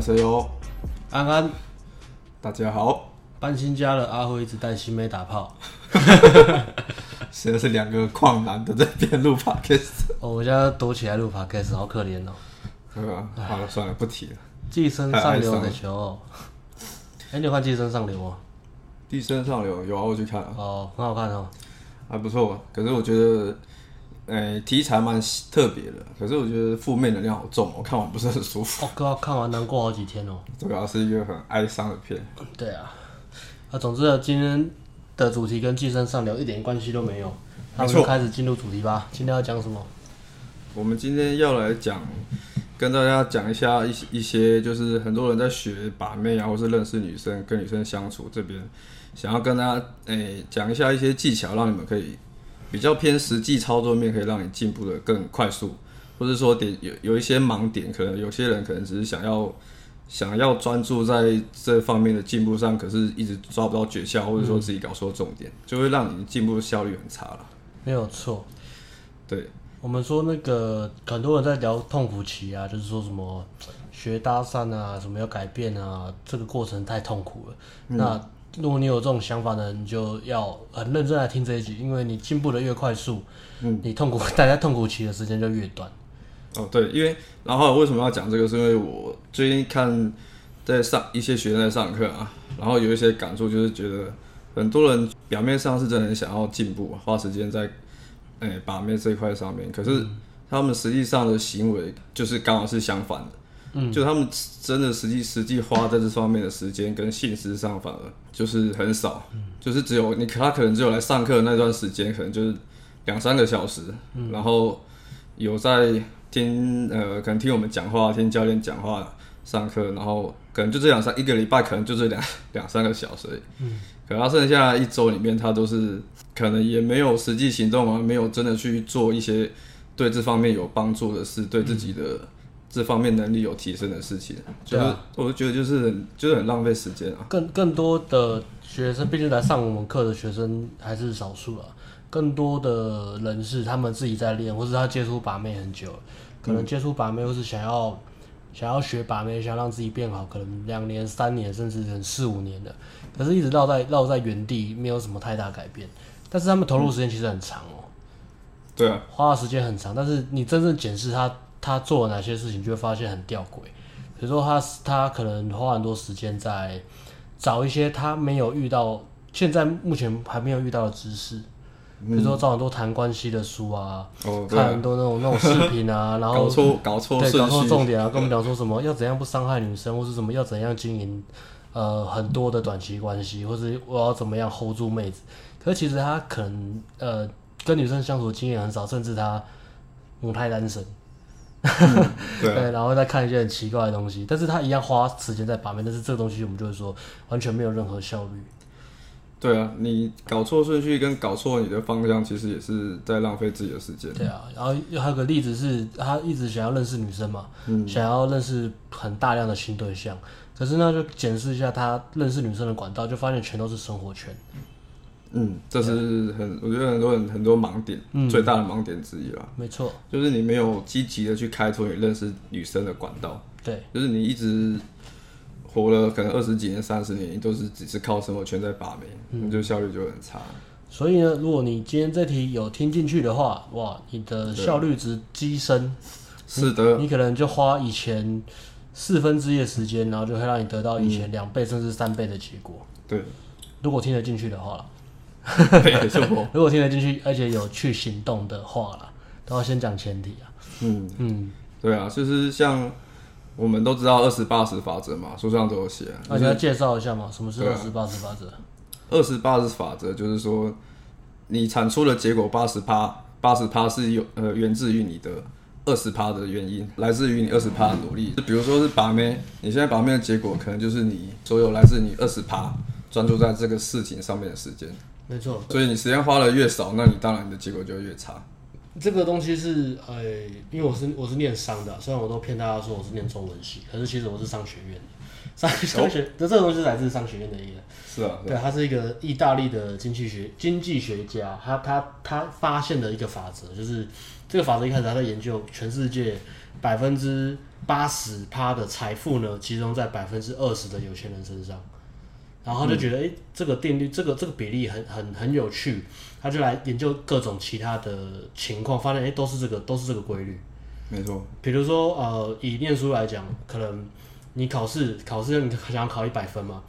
大家好，安安，大家好。搬新家了，阿辉一直带新妹打炮。现在是两个矿男的在边录 podcast。哦，我家躲起来录 podcast，好可怜哦。对吧？好了，算了，不提了。寄生上流的球、哦。哎、欸，你有看《寄生上流》吗？《寄生上流》有啊，我去看了。哦，很好看哦，还不错。可是我觉得。哎、欸，题材蛮特别的，可是我觉得负面能量好重，我看完不是很舒服。哦，哥，看完难过好几天哦。主要是一个很哀伤的片。对啊，啊，总之呢，今天的主题跟寄生上流一点关系都没有。那我们开始进入主题吧。今天要讲什么？我们今天要来讲，跟大家讲一下一些一些，就是很多人在学把妹啊，或是认识女生、跟女生相处这边，想要跟大家哎讲、欸、一下一些技巧，让你们可以。比较偏实际操作面，可以让你进步的更快速，或者说点有有一些盲点，可能有些人可能只是想要想要专注在这方面的进步上，可是一直抓不到诀窍，或者说自己搞错重点，嗯、就会让你进步效率很差了。没有错，对，我们说那个很多人在聊痛苦期啊，就是说什么学搭讪啊，什么要改变啊，这个过程太痛苦了。嗯、那如果你有这种想法的人，就要很认真来听这一集，因为你进步的越快速，嗯，你痛苦 大家痛苦期的时间就越短。哦，对，因为然后为什么要讲这个？是因为我最近看在上一些学生在上课啊，然后有一些感触，就是觉得很多人表面上是真的很想要进步，花时间在哎、欸、把妹这一块上面，可是他们实际上的行为就是刚好是相反的。嗯，就他们真的实际实际花在这方面的时间跟心思上反而就是很少，嗯、就是只有你他可能只有来上课的那段时间，可能就是两三个小时，嗯、然后有在听呃，可能听我们讲话，听教练讲话上课，然后可能就这两三一个礼拜，可能就这两两三个小时，嗯，可能他剩下一周里面，他都是可能也没有实际行动啊，没有真的去做一些对这方面有帮助的事，对自己的。嗯这方面能力有提升的事情，就是我觉得就是很就是很浪费时间啊。更更多的学生，毕竟来上我们课的学生还是少数啊。更多的人是他们自己在练，或是他接触把妹很久，可能接触把妹或是想要、嗯、想要学把妹，想让自己变好，可能两年、三年，甚至四五年的，可是一直绕在绕在原地，没有什么太大改变。但是他们投入时间其实很长哦、喔。对啊，花的时间很长，但是你真正检视他。他做了哪些事情，就会发现很吊诡。比如说他，他他可能花很多时间在找一些他没有遇到，现在目前还没有遇到的知识。比如说找很多谈关系的书啊，嗯、看很多那种那种视频啊，然后搞错搞错对搞错重点啊，跟我们讲说什么要怎样不伤害女生，或是什么要怎样经营呃很多的短期关系，或是我要怎么样 hold 住妹子。可是其实他可能呃跟女生相处的经验很少，甚至他母胎单身。嗯、对，对，然后再看一些很奇怪的东西，但是他一样花时间在把妹，但是这个东西我们就会说完全没有任何效率。对啊，你搞错顺序跟搞错你的方向，其实也是在浪费自己的时间。对啊，然后又还有个例子是，他一直想要认识女生嘛，嗯、想要认识很大量的新对象，可是呢，就检视一下他认识女生的管道，就发现全都是生活圈。嗯，这是很，我觉得很多人很多盲点，嗯、最大的盲点之一啦。没错，就是你没有积极的去开拓你认识女生的管道。对，就是你一直活了可能二十几年、三十年，你都是只是靠生活圈在把妹，你、嗯、就效率就很差。所以呢，如果你今天这题有听进去的话，哇，你的效率值激升。是的你，你可能就花以前四分之一的时间，然后就会让你得到以前两倍甚至三倍的结果。对，如果听得进去的话。没错，如果听得进去，而且有去行动的话啦，都要先讲前提啊。嗯嗯，对啊，就是像我们都知道二十八十法则嘛，书上都有写。那你要介绍一下嘛？什么是二十八十法则？二十八十法则就是说，你产出的结果八十趴，八十趴是有呃源自于你的二十趴的原因，来自于你二十趴的努力。就比如说是把妹，你现在把妹的结果，可能就是你所有来自你二十趴专注在这个事情上面的时间。没错，所以你时间花的越少，那你当然你的结果就会越差。这个东西是，呃、欸，因为我是我是念商的，虽然我都骗大家说我是念中文系，可是其实我是商学院的。商商学，那、哦、这个东西是来自商学院的一个。是啊。是啊对，他是一个意大利的经济学经济学家，他他他发现的一个法则，就是这个法则一开始他在研究全世界百分之八十趴的财富呢，集中在百分之二十的有钱人身上。然后他就觉得，哎、这个定律，这个这个比例很很很有趣，他就来研究各种其他的情况，发现，哎、欸，都是这个，都是这个规律。没错。比如说，呃，以念书来讲，可能你考试考试你想要考一百分嘛，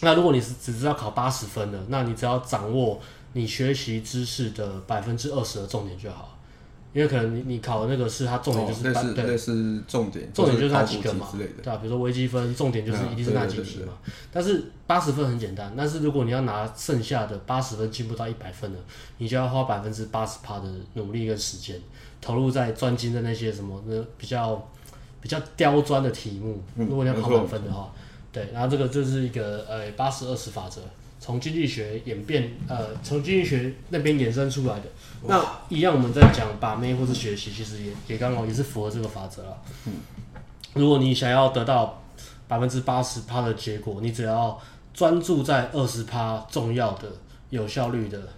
那如果你是只知道考八十分的，那你只要掌握你学习知识的百分之二十的重点就好。因为可能你你考的那个是它重点就是类似类似重点，重点就是那几个嘛，对吧？比如说微积分，重点就是一定是那几题嘛。但是八十分很简单，但是如果你要拿剩下的八十分进步到一百分的，你就要花百分之八十趴的努力跟时间投入在专精的那些什么那比较比较刁钻的题目。如果你要考满分的话，对，然后这个就是一个呃八十二十法则。从经济学演变，呃，从经济学那边衍生出来的。那一样，我们在讲把妹或是学习，其实也也刚好也是符合这个法则啊。嗯。如果你想要得到百分之八十趴的结果，你只要专注在二十趴重要的、有效率的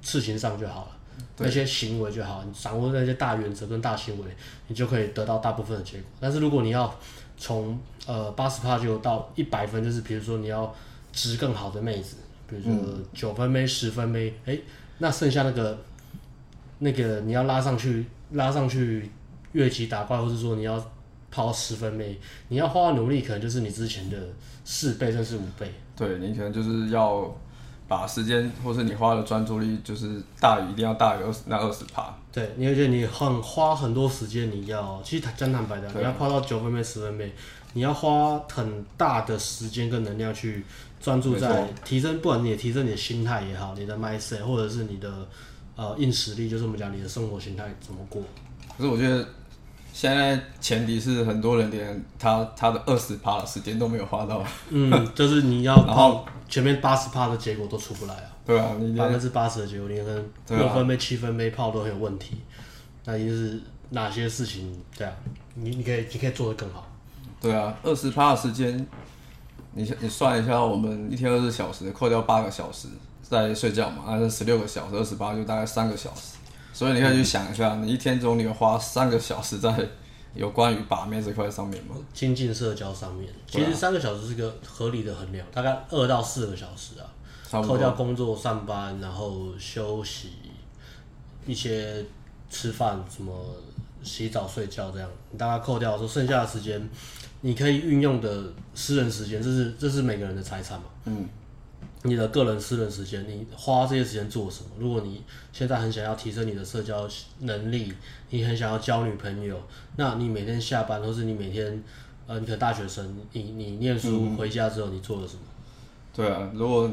事情上就好了。那些行为就好，你掌握那些大原则跟大行为，你就可以得到大部分的结果。但是如果你要从呃八十趴就到一百分，就是比如说你要值更好的妹子。比如说九分妹、十分妹，哎、欸，那剩下那个那个你要拉上去，拉上去越级打怪，或是说你要抛十分妹，你要花的努力可能就是你之前的四倍甚至五倍。对，你可能就是要把时间，或是你花的专注力，就是大于一定要大于二十那二十趴。对，你而且你很花很多时间，你要其实讲坦白的，你要抛到九分妹、十分妹，你要花很大的时间跟能量去。专注在提升，不管你提升你的心态也好，你的 mindset，或者是你的呃硬实力，就是我们讲你的生活形态怎么过。可是我觉得现在前提是很多人连他他的二十趴的时间都没有花到。嗯，就是你要 然后前面八十趴的结果都出不来啊。对啊，你百分之八十的结果，你可能六分没七分没泡都很有问题。那一定是哪些事情？对啊，你你可以你可以做得更好。对啊，二十趴的时间。你你算一下，我们一天二十四小时，扣掉八个小时在睡觉嘛，那是十六个小时，二十八就大概三个小时。所以你可以去想一下，你一天中你有花三个小时在有关于把妹这块上面吗？亲近社交上面，其实三个小时是个合理的衡量，大概二到四个小时啊。扣掉工作、上班，然后休息，一些吃饭、什么洗澡、睡觉这样，你大概扣掉说剩下的时间。你可以运用的私人时间，这是这是每个人的财产嘛？嗯，你的个人私人时间，你花这些时间做什么？如果你现在很想要提升你的社交能力，你很想要交女朋友，那你每天下班，或是你每天，呃，你可能大学生，你你念书回家之后，你做了什么？对啊，如果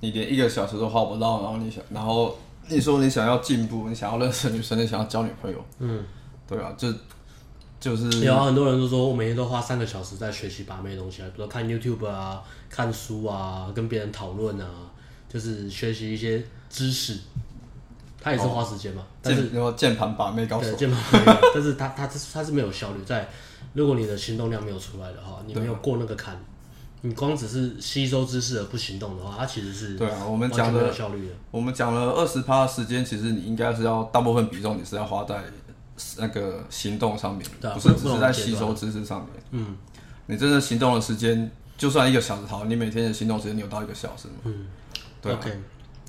你连一个小时都花不到，然后你想，然后你说你想要进步，你想要认识女生，你想要交女朋友，嗯，对啊，就。就是有很多人都说，我每天都花三个小时在学习把妹东西啊，比如说看 YouTube 啊、看书啊、跟别人讨论啊，就是学习一些知识。他也是花时间嘛，但是键盘把妹高手，键盘把妹，但是他他他是没有效率，在如果你的行动量没有出来的话，你没有过那个坎，你光只是吸收知识而不行动的话，它其实是对啊，我们讲的效率的，我们讲了二十趴的时间，其实你应该是要大部分比重你是要花在。那个行动上面，不是只是在吸收知识上面。嗯，你真的行动的时间，就算一个小时好，你每天的行动时间你有到一个小时吗？嗯，对啊，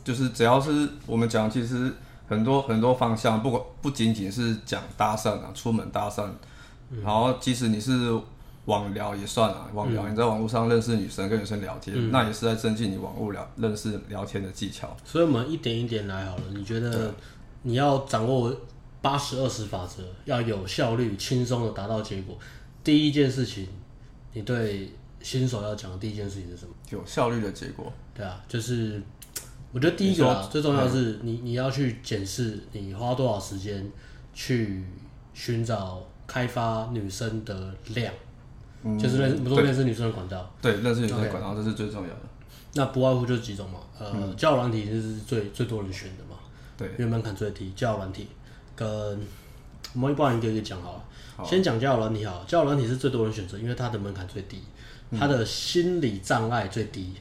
就是只要是我们讲，其实很多很多方向，不管不仅仅是讲搭讪啊，出门搭讪，然后即使你是网聊也算啊，网聊你在网络上认识女生，跟女生聊天，那也是在增进你网络聊认识聊天的技巧。所以我们一点一点来好了。你觉得你要掌握？八十二十法则要有效率、轻松的达到结果。第一件事情，你对新手要讲的第一件事情是什么？有效率的结果。对啊，就是我觉得第一个啊，最重要的是你你要去检视你花多少时间去寻找开发女生的量，嗯、就是认不多认识女生的管道。对，认识女生的管道，这是最重要的。那不外乎就是几种嘛，呃，嗯、交友软体就是最最多人选的嘛，对，因为门槛最低，交友软体。跟我们一般人一个一个讲好了，好，先讲交友软体好，交友软体是最多人选择，因为它的门槛最低，它的心理障碍最低，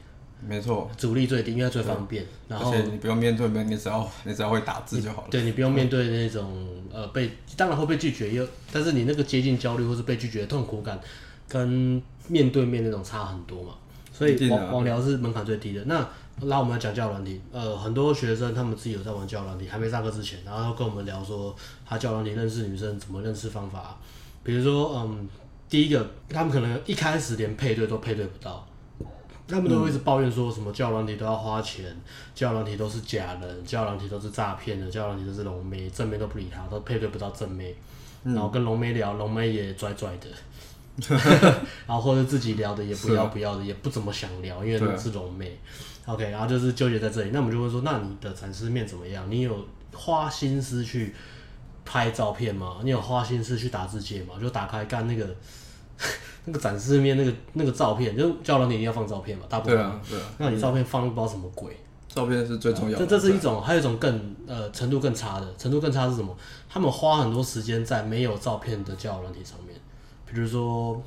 没错，阻力最低，因为最方便。然后而且你不用面对面，你只要你只要会打字就好了。对，你不用面对那种呃被，当然会被拒绝，又但是你那个接近焦虑或是被拒绝的痛苦感，跟面对面那种差很多嘛。所以网网聊是门槛最低的。那那我们来讲交友软体，呃，很多学生他们自己有在玩交友软体，还没上课之前，然后跟我们聊说他交友软体认识女生怎么认识方法，比如说嗯，第一个他们可能一开始连配对都配对不到。他们都会一直抱怨说什么交友软体都要花钱，交友软体都是假人，交友软体都是诈骗的，交友软体都是龙妹，正妹都不理他，都配对不到正妹，然后跟龙妹聊，龙妹也拽拽的，然后或者自己聊的也不要不要的，也不怎么想聊，因为都是龙妹。OK，然后就是纠结在这里。那我们就会说，那你的展示面怎么样？你有花心思去拍照片吗？你有花心思去打字界吗？就打开干那个。那个展示面那个那个照片，就教人你一定要放照片嘛，大部分。对啊，对啊。那你照片放不知道什么鬼？照片是最重要的。这这是一种，还有一种更呃程度更差的，程度更差是什么？他们花很多时间在没有照片的交友软体上面，比如说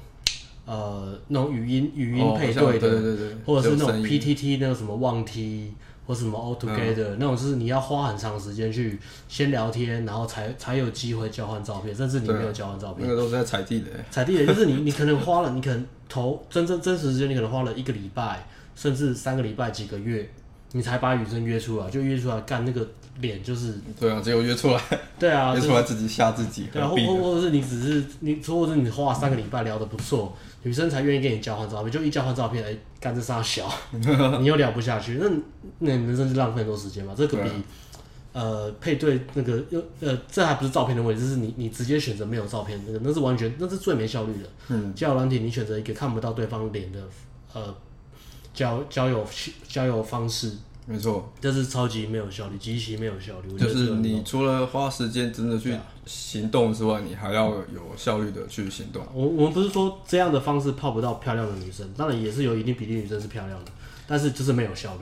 呃那种语音语音配对对对对，或者是那种 PTT 那个什么忘 T。或什么 all together、嗯、那种，就是你要花很长时间去先聊天，然后才才有机会交换照片，甚至你没有交换照片，那个都是在踩地雷。踩地雷就是你，你可能花了，你可能头真真真实时间，你可能花了一个礼拜，甚至三个礼拜、几个月，你才把女生约出来，就约出来干那个脸就是。对啊，结果约出来。对啊，约出来自己吓自己。对啊，或或或者是你只是你，或者是你花三个礼拜聊得不错。女生才愿意跟你交换照片，就一交换照片，哎、欸，干这仨小，你又聊不下去，那那人生就浪费很多时间嘛。这个比、啊、呃配对那个又呃，这还不是照片的问题，就是你你直接选择没有照片那个，那是完全那是最没效率的。嗯，交友软体你选择一个看不到对方脸的呃交交友交友方式。没错，这是超级没有效率，极其没有效率。就是你除了花时间真的去行动之外，你还要有效率的去行动。我我们不是说这样的方式泡不到漂亮的女生，当然也是有一定比例女生是漂亮的，但是就是没有效率。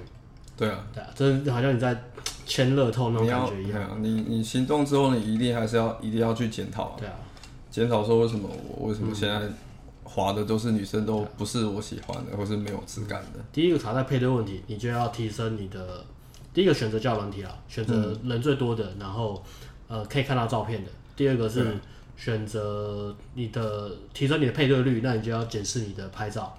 对啊，对啊，这好像你在签乐透那种感觉一样。你你，你行动之后，你一定还是要一定要去检讨。啊对啊，检讨说为什么我为什么现在、嗯。滑的都是女生，都不是我喜欢的，或是没有质感的。第一个卡在配对问题，你就要提升你的第一个选择交友软体啦，选择人最多的，嗯、然后呃可以看到照片的。第二个是选择你的提升你的配对率，那你就要检视你的拍照。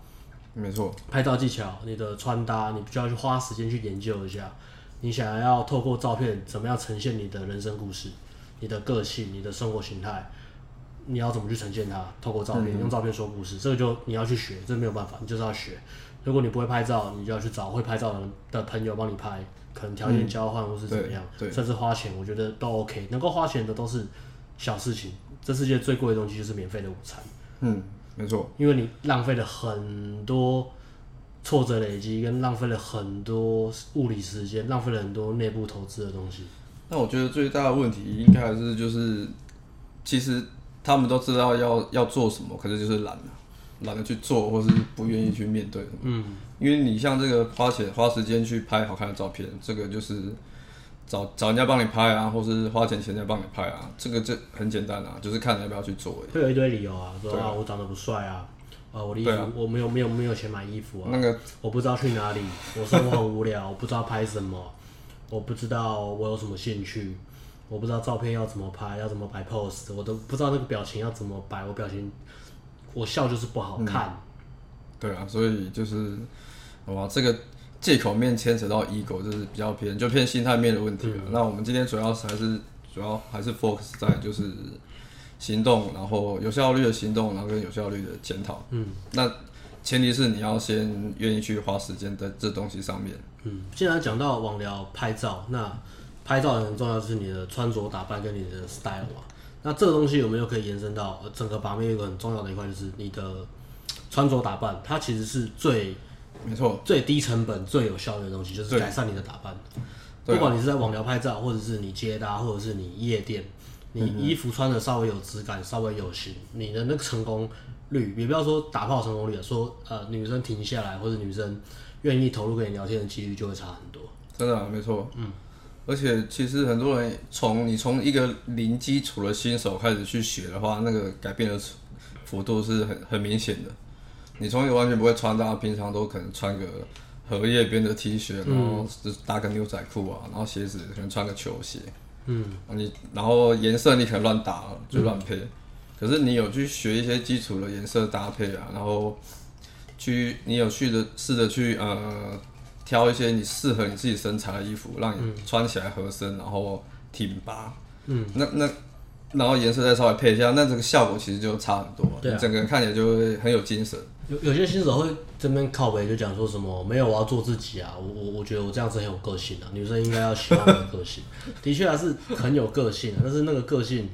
没错，拍照技巧、你的穿搭，你就要去花时间去研究一下。你想要透过照片怎么样呈现你的人生故事、你的个性、你的生活形态。你要怎么去呈现它？透过照片，用照片说故事，这个就你要去学，这没有办法，你就是要学。如果你不会拍照，你就要去找会拍照的的朋友帮你拍，可能条件交换或是怎么样，甚至花钱，我觉得都 OK。能够花钱的都是小事情。这世界最贵的东西就是免费的午餐。嗯，没错。因为你浪费了很多挫折累积，跟浪费了很多物理时间，浪费了很多内部投资的东西。那我觉得最大的问题应该还是就是，其实。他们都知道要要做什么，可是就是懒了，懒得去做，或是不愿意去面对。嗯，因为你像这个花钱花时间去拍好看的照片，这个就是找找人家帮你拍啊，或是花钱请人家帮你拍啊，这个就很简单啊，就是看你要不要去做而已。会有一堆理由啊，说啊我长得不帅啊，啊我的衣服、啊、我没有没有没有钱买衣服啊，那个我不知道去哪里，我生活很无聊，我不知道拍什么，我不知道我有什么兴趣。我不知道照片要怎么拍，要怎么摆 pose，我都不知道那个表情要怎么摆。我表情，我笑就是不好看。嗯、对啊，所以就是，哇，这个借口面牵扯到 ego，就是比较偏，就偏心态面的问题了。嗯、那我们今天主要还是主要还是 focus 在就是行动，然后有效率的行动，然后跟有效率的检讨。嗯，那前提是你要先愿意去花时间在这东西上面。嗯，既然讲到网聊拍照，那。拍照很重要，就是你的穿着打扮跟你的 style 嘛。那这个东西有没有可以延伸到整个把妹？有一个很重要的一块，就是你的穿着打扮，它其实是最没错最低成本最有效率的东西，就是改善你的打扮。不管你是在网聊拍照，或者是你接搭，或者是你夜店，你衣服穿的稍微有质感，稍微有型，你的那个成功率，也不要说打炮成功率，说呃女生停下来，或者女生愿意投入跟你聊天的几率就会差很多。真的啊，没错，嗯。而且其实很多人从你从一个零基础的新手开始去学的话，那个改变的幅度是很很明显的。你从一个完全不会穿搭，平常都可能穿个荷叶边的 T 恤，然后就搭个牛仔裤啊，然后鞋子可能穿个球鞋，嗯，你然后颜色你可能乱搭就乱配，嗯、可是你有去学一些基础的颜色搭配啊，然后去你有去的试着去呃挑一些你适合你自己身材的衣服，让你穿起来合身，然后挺拔，嗯，那那然后颜色再稍微配一下，那这个效果其实就差很多，对、啊，你整个人看起来就会很有精神。有有些新手会这边靠北就讲说什么没有，我要做自己啊！我我我觉得我这样子很有个性啊，女生应该要喜欢我的个性。的确还是很有个性啊，但是那个个性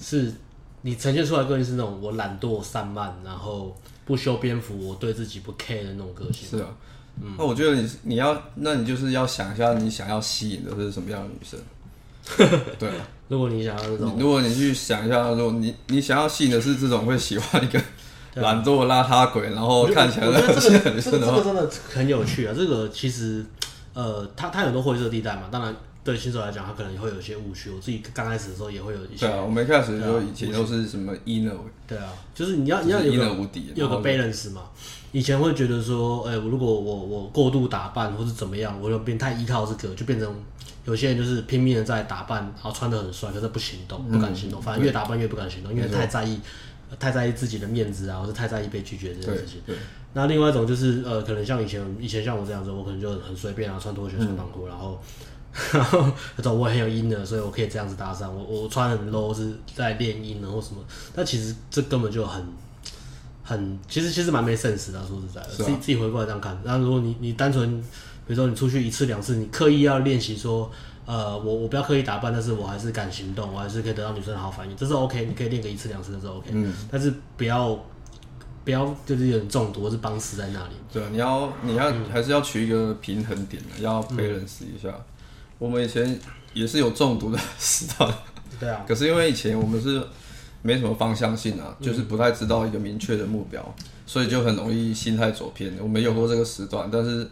是你呈现出来的个性是那种我懒惰散漫，然后不修边幅，我对自己不 care 的那种个性。是啊，嗯，那我觉得你你要，那你就是要想一下你想要吸引的是什么样的女生。对啊，如果你想要这种，如果你去想一下，如果你你想要吸引的是这种会喜欢一个。懒惰邋遢鬼，然后看起来很很这个这个真的很有趣啊！这个其实，呃，它它有很多灰色地带嘛。当然，对新手来讲，他可能也会有一些误区。我自己刚开始的时候也会有一些。对啊，我们一开始的时候以前都是什么 inner。对啊，就是你要你要有个有个 balance 嘛。以前会觉得说，哎，如果我我过度打扮或是怎么样，我就变太依靠这个，就变成有些人就是拼命的在打扮，然后穿的很帅，可是不行动，不敢行动，反正越打扮越不敢行动，因为太在意。太在意自己的面子啊，或者太在意被拒绝这件事情。那另外一种就是，呃，可能像以前，以前像我这样子，我可能就很随便啊，穿拖鞋、穿短裤，然后，然后，那 种我很有阴的，所以我可以这样子搭讪。我我穿很 low 是在练音的或什么，但其实这根本就很，很，其实其实蛮没 sense 的，说实在的，自己自己回过来这样看。那如果你你单纯，比如说你出去一次两次，你刻意要练习说。呃，我我不要刻意打扮，但是我还是敢行动，我还是可以得到女生的好反应，这是 OK，你可以练个一次两次，这是 OK，嗯，但是不要不要就是有点中毒或是绑死在那里。对啊，你要你要、嗯、还是要取一个平衡点的，要 balance 一下。嗯、我们以前也是有中毒的 时段，对啊，可是因为以前我们是没什么方向性啊，就是不太知道一个明确的目标，嗯、所以就很容易心态走偏。我们有过这个时段，但是。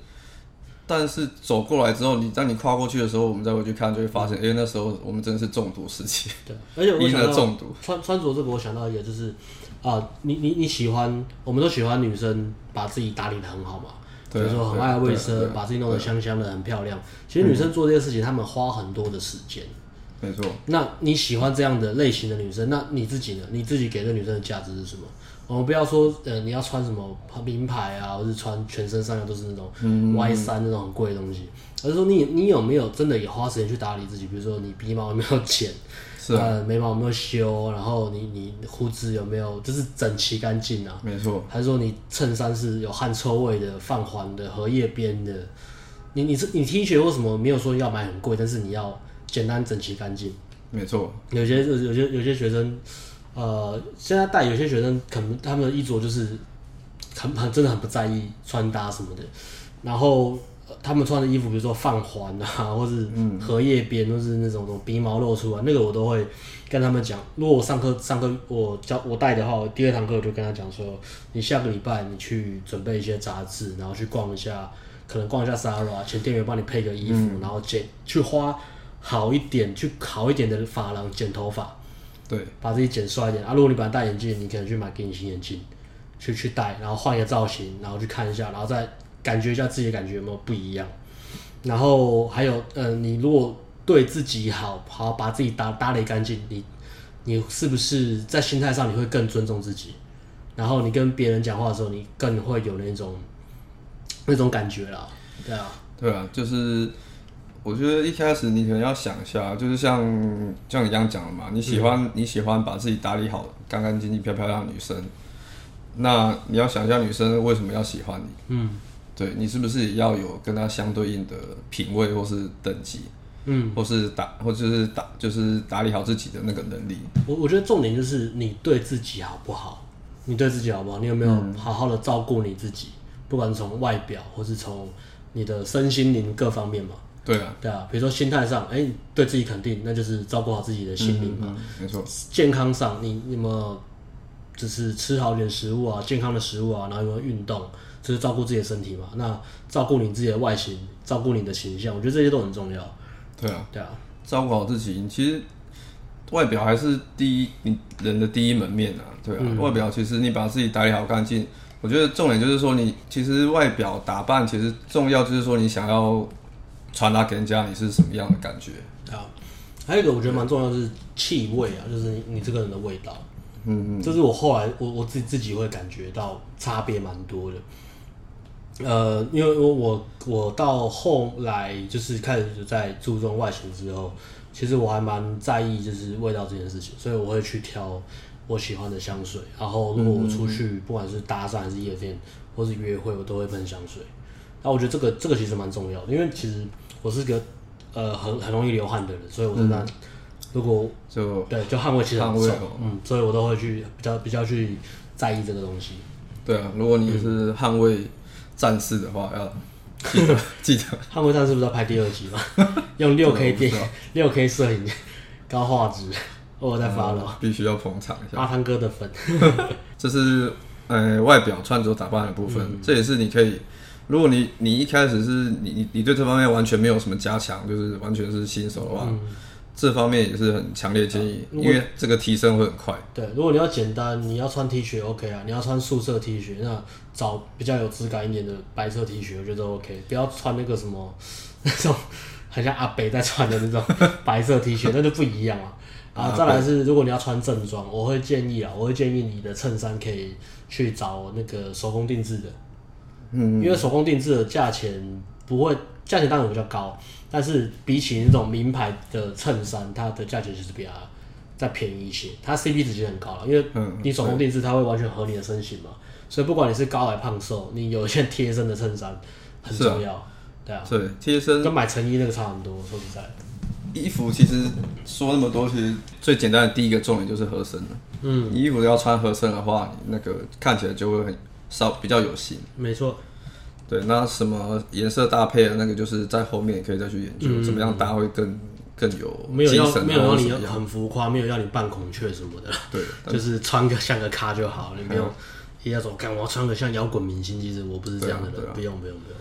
但是走过来之后，你当你跨过去的时候，我们再回去看，就会发现，哎、那时候我们真的是中毒时期。对，而且我想到中毒穿穿着这个，我想到一个就是，啊、呃，你你你喜欢，我们都喜欢女生把自己打理的很好嘛，比如说很爱卫生，把自己弄得香香的，很漂亮。其实女生做这些事情，她、嗯、们花很多的时间。没错。那你喜欢这样的类型的女生，那你自己呢？你自己给这女生的价值是什么？我们不要说，呃，你要穿什么名牌啊，或是穿全身上下都是那种 Y 三那种很贵的东西，而是说你你有没有真的也花时间去打理自己？比如说你鼻毛有没有剪，是啊、呃，眉毛有没有修，然后你你胡子有没有就是整齐干净啊？没错。还是说你衬衫是有汗臭味的、泛黄的、荷叶边的？你你是你 T 恤或什么没有说要买很贵，但是你要简单整齐干净。没错。有些有些有些学生。呃，现在带有些学生可能他们的衣着就是很很真的很不在意穿搭什么的，然后他们穿的衣服，比如说泛黄啊，或是荷叶边，都是那种种鼻毛露出来，那个我都会跟他们讲。如果我上课上课我教我带的话，我第二堂课我就跟他讲说，你下个礼拜你去准备一些杂志，然后去逛一下，可能逛一下 Zara，请店员帮你配个衣服，嗯、然后剪去花好一点，去好一点的发廊剪头发。对，把自己剪帅一点啊！如果你本来戴眼镜，你可能去买隐形眼镜，去去戴，然后换一个造型，然后去看一下，然后再感觉一下自己的感觉有没有不一样。然后还有，嗯、呃，你如果对自己好，好把自己打打理干净，你你是不是在心态上你会更尊重自己？然后你跟别人讲话的时候，你更会有那种那种感觉啦。对啊，对啊，就是。我觉得一开始你可能要想一下，就是像像你刚刚讲的嘛，你喜欢、嗯、你喜欢把自己打理好、干干净净、漂漂亮的女生，那你要想一下女生为什么要喜欢你？嗯，对，你是不是也要有跟她相对应的品味或是等级？嗯，或是打或者是打就是打理好自己的那个能力。我我觉得重点就是你对自己好不好？你对自己好不好？你有没有好好的照顾你自己？嗯、不管是从外表或是从你的身心灵各方面嘛。对啊，对啊，比如说心态上，哎，对自己肯定，那就是照顾好自己的心灵嘛。嗯嗯、没错。健康上，你有没有就是吃好点食物啊，健康的食物啊，然后有没有运动，就是照顾自己的身体嘛。那照顾你自己的外形，照顾你的形象，我觉得这些都很重要。对啊，对啊，照顾好自己，你其实外表还是第一，你人的第一门面啊。对啊，嗯、外表其实你把自己打理好干净，我觉得重点就是说，你其实外表打扮其实重要，就是说你想要传达给人家你是什么样的感觉啊。还有一个我觉得蛮重要的是气味啊，就是你你这个人的味道。嗯嗯，这是我后来我我自己自己会感觉到差别蛮多的。呃，因为我我我到后来就是开始在注重外形之后，其实我还蛮在意就是味道这件事情，所以我会去挑我喜欢的香水。然后如果我出去，不管是搭讪还是夜店或是约会，我都会喷香水。那我觉得这个这个其实蛮重要的，因为其实我是个呃很很容易流汗的人，所以我真的如果就对就汗味其实很重，嗯，所以我都会去比较比较去在意这个东西。对啊，如果你是捍卫。战士的话要记得 记得，捍卫战士不是要拍第二集吗？用六 K 电六 K 摄影高画质，我在发了，必须要捧场一下。阿汤哥的粉，这是呃外表穿着打扮的部分，嗯、这也是你可以，如果你你一开始是你你你对这方面完全没有什么加强，就是完全是新手的话。嗯这方面也是很强烈建议，因为这个提升会很快。对，如果你要简单，你要穿 T 恤 OK 啊，你要穿素色 T 恤，那找比较有质感一点的白色 T 恤，我觉得 OK。不要穿那个什么 那种很像阿北在穿的那种 白色 T 恤，那就不一样啊。啊，再来是如果你要穿正装，我会建议啊，我会建议你的衬衫可以去找那个手工定制的，嗯，因为手工定制的价钱不会，价钱当然比较高。但是比起那种名牌的衬衫，它的价钱其实比较再便宜一些，它 CP 值其实很高了，因为你手工定制，它会完全合你的身形嘛，所以不管你是高矮胖瘦，你有一件贴身的衬衫很重要，啊对啊，对，贴身。跟买成衣那个差很多，说实在，衣服其实说那么多，其实最简单的第一个重点就是合身了，嗯，衣服要穿合身的话，那个看起来就会很稍比较有型，没错。对，那什么颜色搭配的那个，就是在后面也可以再去研究，嗯、怎么样搭会更更有。没有要没有让你很浮夸，没有要你扮孔雀什么的。对，就是穿个像个咖就好，你不用一定要说，看我要穿个像摇滚明星。其实我不是这样的人，不用不用不用。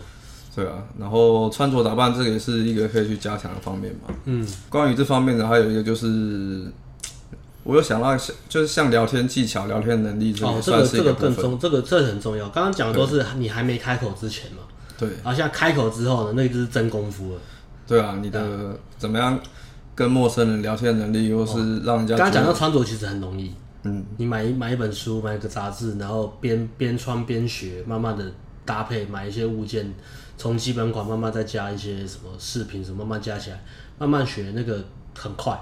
对啊，然后穿着打扮这个也是一个可以去加强的方面嘛。嗯，关于这方面的还有一个就是。我有想到，就是像聊天技巧、聊天能力这个，算是一个这个这个更重，这个这个很重要。刚刚讲的都是你还没开口之前嘛。对。然后现在开口之后呢，那个就是真功夫了。对啊，你的怎么样跟陌生人聊天能力，又是让人家。刚刚讲到穿着其实很容易。嗯。你买一买一本书，买一个杂志，然后边边穿边学，慢慢的搭配，买一些物件，从基本款慢慢再加一些什么饰品什么，慢慢加起来，慢慢学，那个很快。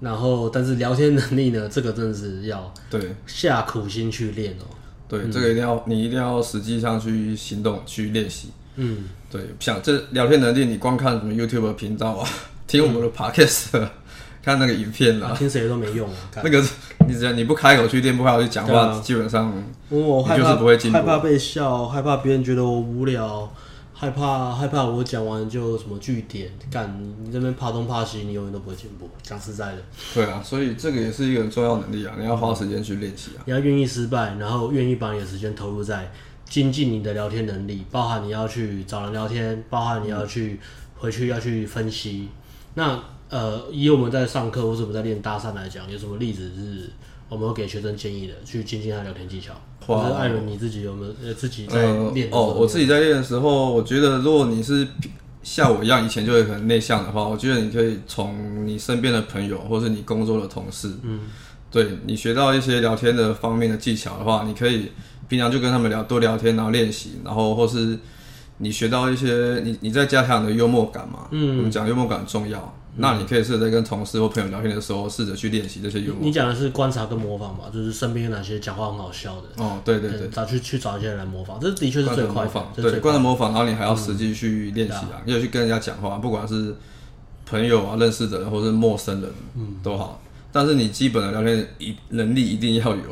然后，但是聊天能力呢？这个真的是要对下苦心去练哦。对，嗯、这个一定要你一定要实际上去行动去练习。嗯，对，像这聊天能力，你光看什么 YouTube 频道啊，听我们的 Podcast，、嗯、看那个影片啊，听谁都没用啊。那个你只要你不开口去练，不开口去讲话，啊、基本上我害怕就是不会进步，害怕被笑，害怕别人觉得我无聊。害怕害怕，我讲完就什么据点干，你这边怕东怕西，你永远都不会进步。讲实在的，对啊，所以这个也是一个重要能力啊，你要花时间去练习啊。你要愿意失败，然后愿意把你的时间投入在精进你的聊天能力，包含你要去找人聊天，包含你要去回去要去分析。那呃，以我们在上课或者我们在练搭讪来讲，有什么例子是我们会给学生建议的，去精进他聊天技巧？或者艾伦，你自己有没有呃自己在练？哦，我自己在练的时候，我觉得如果你是像我一样以前就会很内向的话，我觉得你可以从你身边的朋友或是你工作的同事，嗯，对你学到一些聊天的方面的技巧的话，你可以平常就跟他们聊，多聊天，然后练习，然后或是你学到一些，你你在加强你的幽默感嘛，嗯，我们讲幽默感很重要。那你可以试着在跟同事或朋友聊天的时候，试着去练习这些幽默。你讲的是观察跟模仿嘛？就是身边有哪些讲话很好笑的。哦，对对对，找去去找一些人来模仿，这的确是最快。模仿，对，观察模仿，然后你还要实际去练习啊，要去跟人家讲话，不管是朋友啊、认识的人或是陌生人，嗯，都好。但是你基本的聊天一能力一定要有。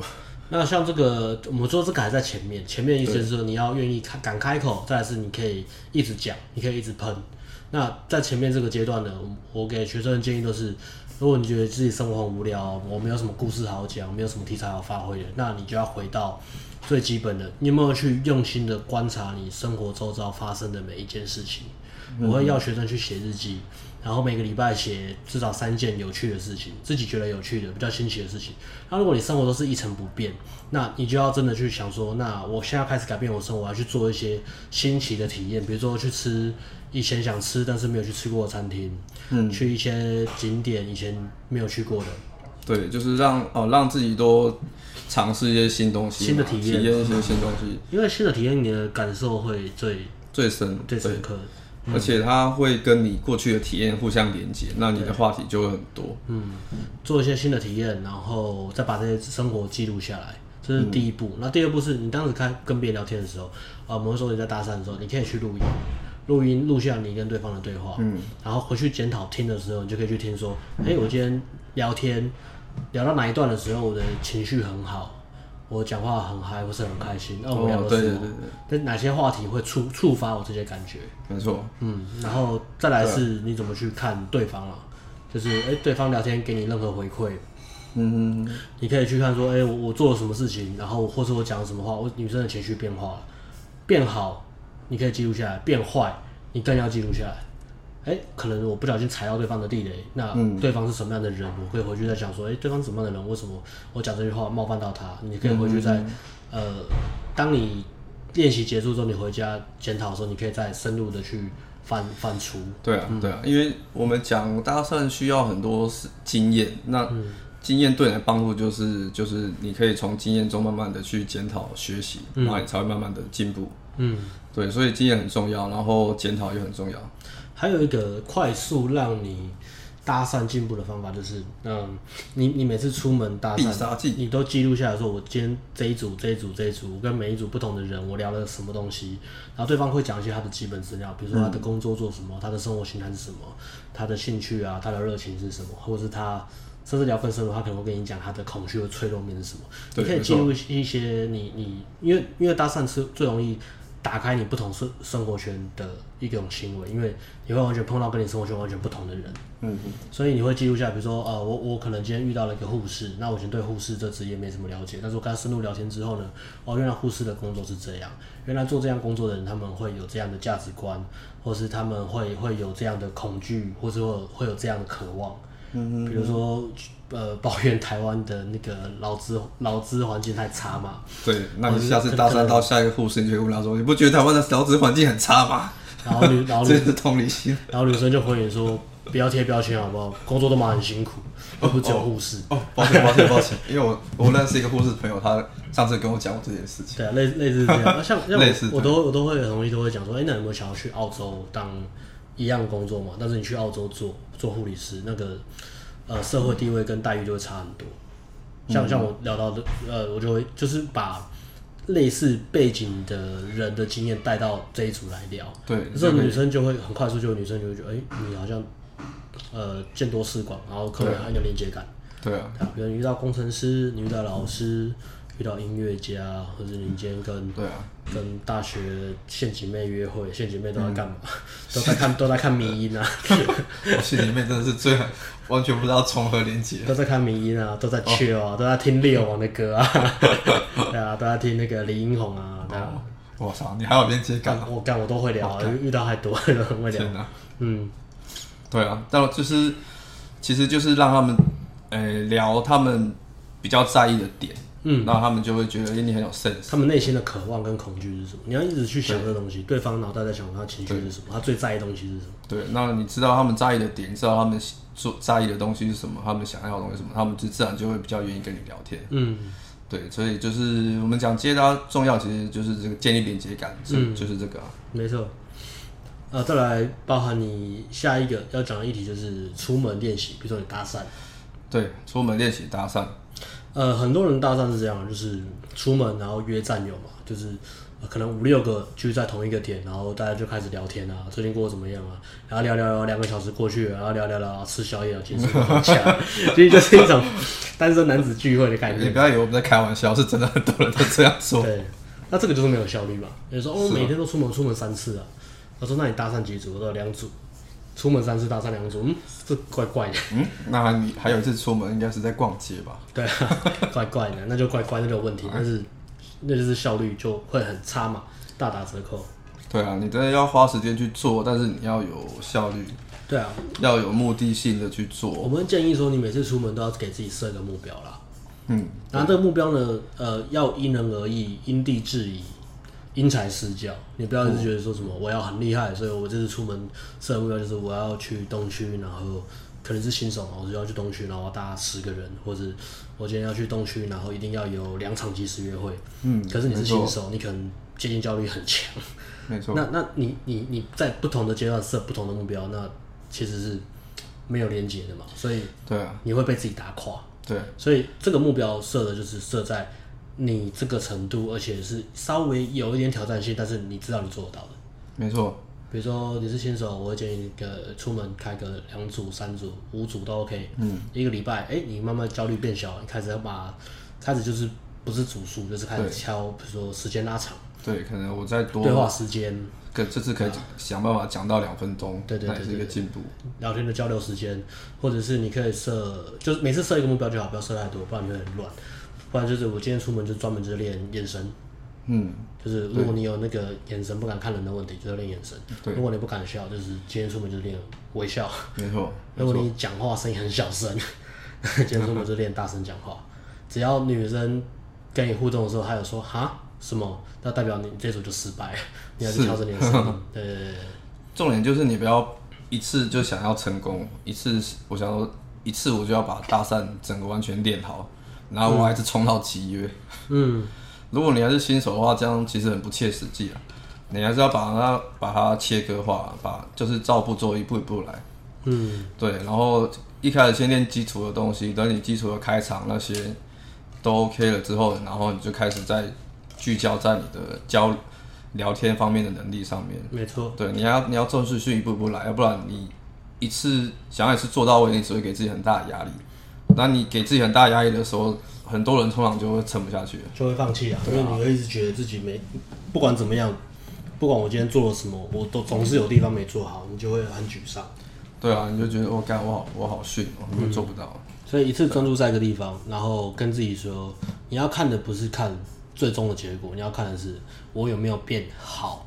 那像这个，我们说这个还在前面，前面的意思是说你要愿意开敢开口，再来是你可以一直讲，你可以一直喷。那在前面这个阶段呢，我给学生的建议都是：如果你觉得自己生活很无聊，我没有什么故事好讲，没有什么题材好发挥的，那你就要回到最基本的，你有没有去用心的观察你生活周遭发生的每一件事情？我会要学生去写日记，然后每个礼拜写至少三件有趣的事情，自己觉得有趣的、比较新奇的事情。那如果你生活都是一成不变，那你就要真的去想说，那我现在开始改变我生活，我要去做一些新奇的体验，比如说去吃以前想吃但是没有去吃过的餐厅，嗯，去一些景点以前没有去过的。对，就是让哦让自己多尝试一些新东西，新的体验，体验一些新东西。因为新的体验，你的感受会最最深、最深刻。而且它会跟你过去的体验互相连接，那你的话题就会很多。嗯，做一些新的体验，然后再把这些生活记录下来，这是第一步。那、嗯、第二步是你当时开跟别人聊天的时候，啊，我们说你在搭讪的时候，你可以去录音，录音录下你跟对方的对话，嗯，然后回去检讨听的时候，你就可以去听说，哎、欸，我今天聊天聊到哪一段的时候，我的情绪很好。我讲话很嗨，不是很开心。那我们聊的是，那哪些话题会触触发我这些感觉？没错，嗯，然后再来是你怎么去看对方啊？就是哎、欸，对方聊天给你任何回馈，嗯，你可以去看说，哎、欸，我我做了什么事情，然后或是我讲了什么话，我女生的情绪变化了，变好，你可以记录下来；变坏，你更要记录下来。哎、欸，可能我不小心踩到对方的地雷，那对方是什么样的人？嗯、我可以回去再讲说，哎、欸，对方什么样的人？为什么我讲这句话冒犯到他？你可以回去再，嗯、呃，当你练习结束之后，你回家检讨的时候，你可以再深入的去反反刍。对啊，对啊，因为我们讲搭讪需要很多经验，那经验对你的帮助就是，就是你可以从经验中慢慢的去检讨学习，然后你才会慢慢的进步。嗯，对，所以经验很重要，然后检讨也很重要。还有一个快速让你搭讪进步的方法，就是，嗯，你你每次出门搭讪，你都记录下来说，我今天这一组、这一组、这一组，我跟每一组不同的人，我聊了什么东西，然后对方会讲一些他的基本资料，比如说他的工作做什么，他的生活形态是什么，他的兴趣啊，他的热情是什么，或者是他甚至聊更深入，他可能会跟你讲他的恐惧和脆弱面是什么，你可以记录一些你你，因为因为搭讪是最容易。打开你不同生生活圈的一种行为，因为你会完全碰到跟你生活圈完全不同的人，嗯哼，所以你会记录下，比如说，呃，我我可能今天遇到了一个护士，那我以前对护士这职业没什么了解，但是我跟他深入聊天之后呢，哦，原来护士的工作是这样，原来做这样工作的人他们会有这样的价值观，或是他们会会有这样的恐惧，或是会会有这样的渴望，嗯哼，比如说。呃，抱怨台湾的那个劳资劳资环境太差嘛？对，那你下次搭讪到下一个护士，你就问他说：“你不觉得台湾的劳资环境很差吗？”然后女，然后女这是同理心。然后女生就回应说：“不要贴标签好不好？工作都蛮很辛苦，又不只有护士。”哦，抱歉抱歉抱歉，因为我我认识一个护士朋友，他上次跟我讲过这件事情。对啊，类类似这样。像像我，我都我都会很容易都会讲说：“哎、欸，那有没有想要去澳洲当一样工作嘛？但是你去澳洲做做护理师，那个。”呃，社会地位跟待遇就会差很多。像像我聊到的，呃，我就会就是把类似背景的人的经验带到这一组来聊。对，这女生就会很快速，就有女生就会觉得，哎、欸，你好像呃见多识广，然后可能很有连接感。对啊，比如你遇到工程师，你遇到老师。遇到音乐家，或者你今天跟对啊，跟大学现姐妹约会，现姐妹都在干嘛？嗯、都在看 都在看迷音啊！现姐妹真的是最完全不知道从何连接。都在看迷音啊，都在 chill 啊，哦、都在听六王的歌啊，对啊，都在听那个李英红啊，对啊。我操，你还有连接感？我干我都会聊，啊，遇到太多了，很会聊。天哪嗯，对啊，但就是其实就是让他们诶、欸、聊他们比较在意的点。嗯，然后他们就会觉得，哎，你很有 sense。他们内心的渴望跟恐惧是什么？你要一直去想这个东西，对，对方脑袋在想他情绪是什么，他最在意的东西是什么？对，那你知道他们在意的点，你知道他们所在意的东西是什么？他们想要的东西是什么？他们就自然就会比较愿意跟你聊天。嗯，对，所以就是我们讲接搭重要，其实就是这个建立连接感，嗯，就是这个啊。没错。呃，再来包含你下一个要讲的议题就是出门练习，比如说你搭讪。对，出门练习搭讪。呃，很多人搭讪是这样，就是出门然后约战友嘛，就是、呃、可能五六个聚在同一个点，然后大家就开始聊天啊，最近过得怎么样啊？然后聊聊聊两个小时过去，然后聊聊聊吃宵夜啊，结束回家，其实就是一种 单身男子聚会的感觉。你不要以为我们在开玩笑，是真的很多人都这样说。对，那这个就是没有效率嘛？有时候我每天都出门，出门三次啊。他说：“那你搭讪几组？”我说：“两组。”出门三次搭讪两组，嗯，这怪怪的。嗯，那你还有一次出门应该是在逛街吧？对啊，怪怪的，那就怪怪，那就有问题。但是那就是效率就会很差嘛，大打折扣。对啊，你真的要花时间去做，但是你要有效率。对啊，要有目的性的去做。我们建议说，你每次出门都要给自己设个目标啦。嗯，然后这个目标呢，呃，要因人而异，因地制宜，因材施教。你不要一直觉得说什么我要很厉害，所以我这次出门设的目标就是我要去东区，然后可能是新手嘛，我就要去东区，然后搭十个人，或者我今天要去东区，然后一定要有两场即时约会。嗯，可是你是新手，你可能接近焦虑很强。没错。那那你你你在不同的阶段设不同的目标，那其实是没有连接的嘛，所以对啊，你会被自己打垮。对，所以这个目标设的就是设在你这个程度，而且是稍微有一点挑战性，但是你知道你做得到的。没错，比如说你是新手，我会建议你个出门开个两组、三组、五组都 OK。嗯，一个礼拜，哎，你慢慢焦虑变小，你开始要把开始就是不是组数，就是开始敲，比如说时间拉长。对，可能我再多对话时间。这次可以想办法讲到两分钟，对对对，是一个进步。聊天的交流时间，或者是你可以设，就是每次设一个目标就好，不要设太多，不然你会很乱。不然就是我今天出门就专门就是练眼神，嗯，就是如果你有那个眼神不敢看人的问题，就是练眼神。对，如果你不敢笑，就是今天出门就练微笑。没错。如果你讲话声音很小声，今天出门就练大声讲话。只要女生跟你互动的时候，还有说哈。什么？那代表你这组就失败了。你还是调整你的声音。对对对。重点就是你不要一次就想要成功，一次我想说一次我就要把搭扇整个完全练好，然后我还是冲到七月。嗯。如果你还是新手的话，这样其实很不切实际啊。你还是要把它把它切割化，把就是照步骤，一步一步来。嗯。对，然后一开始先练基础的东西，等你基础的开场那些都 OK 了之后，然后你就开始在。聚焦在你的交聊天方面的能力上面，没错。对，你要你要做事去一步一步来，要不然你一次想要一次做到位，你只会给自己很大的压力。那你给自己很大压力的时候，很多人通常就会撑不下去，就会放弃啊。因为你会一直觉得自己没，不管怎么样，不管我今天做了什么，我都总是有地方没做好，你就会很沮丧。对啊，你就觉得我干我好我好逊，我都做不到。所以一次专注在一个地方，然后跟自己说，你要看的不是看。最终的结果，你要看的是我有没有变好，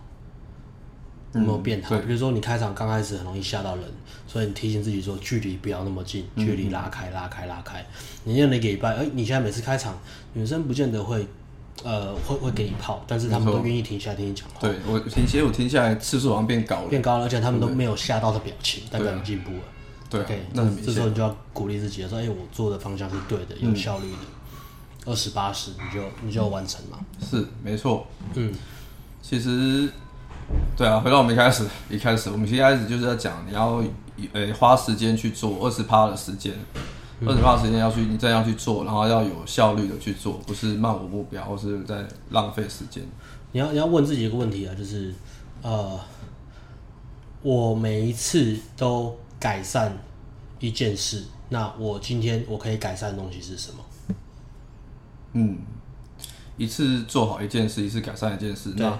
有没有变好。嗯、比如说，你开场刚开始很容易吓到人，所以你提醒自己说距离不要那么近，距离拉开、拉开、拉开。你练了一个礼拜，哎、欸，你现在每次开场，女生不见得会，呃，会会给你泡，但是他们都愿意停下来听你讲话。对我停，其实我停下来次数好像变高了，变高了，而且他们都没有吓到的表情，代表你进步了。对、啊，okay, 那这时候你就要鼓励自己说，哎、欸，我做的方向是对的，有效率的。嗯二十八十，你就你就完成嘛？是，没错。嗯，其实，对啊，回到我们一开始，一开始我们一开始就是在讲，你要呃、欸、花时间去做二十趴的时间，二十趴的时间要去你这样去做，然后要有效率的去做，不是漫无目标，或是在浪费时间。你要你要问自己一个问题啊，就是呃，我每一次都改善一件事，那我今天我可以改善的东西是什么？嗯，一次做好一件事，一次改善一件事，那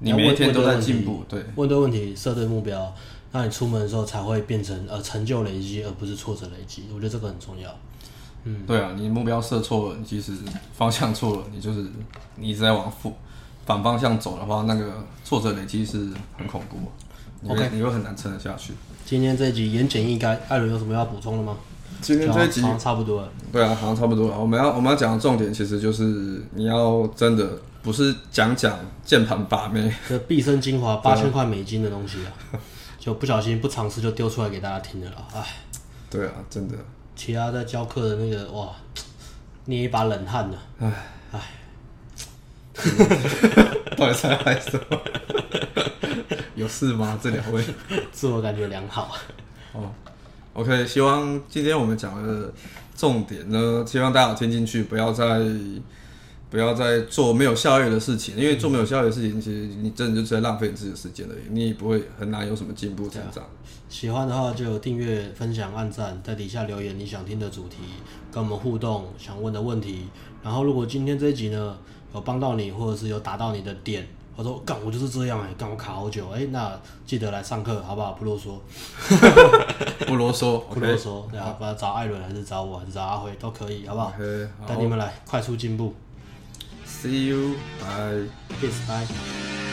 你每一天都在进步。对，问对问题，设对目标，那你出门的时候才会变成呃成就累积，而不是挫折累积。我觉得这个很重要。嗯，对啊，你目标设错了，你其实方向错了，你就是你一直在往负反方向走的话，那个挫折累积是很恐怖。OK，你会很难撑得下去。今天这一集言简意赅，艾伦有什么要补充的吗？今天这一集好像差不多了，对啊，好像差不多了。我们要我们要讲的重点，其实就是你要真的不是讲讲键盘把妹，这毕生精华八千块美金的东西啊，就不小心不尝试就丢出来给大家听的了，哎，对啊，真的。其他在教课的那个哇，捏一把冷汗呢，哎哎，到底在害什么？有事吗？这两位 自我感觉良好哦。OK，希望今天我们讲的重点呢，希望大家有听进去，不要再不要再做没有效率的事情，因为做没有效率的事情，其实你真的就是在浪费你自己的时间而已，你也不会很难有什么进步成长。喜欢的话就订阅、分享、按赞，在底下留言你想听的主题，跟我们互动，想问的问题。然后如果今天这一集呢有帮到你，或者是有打到你的点。我说干，我就是这样哎、欸，干我卡好久哎、欸，那记得来上课好不好？不啰嗦，不啰嗦，不啰嗦，对啊，不要找艾伦还是找我还是找阿辉都可以，好不好？带、okay, 你们来快速进步。See you，bye。Peace，bye。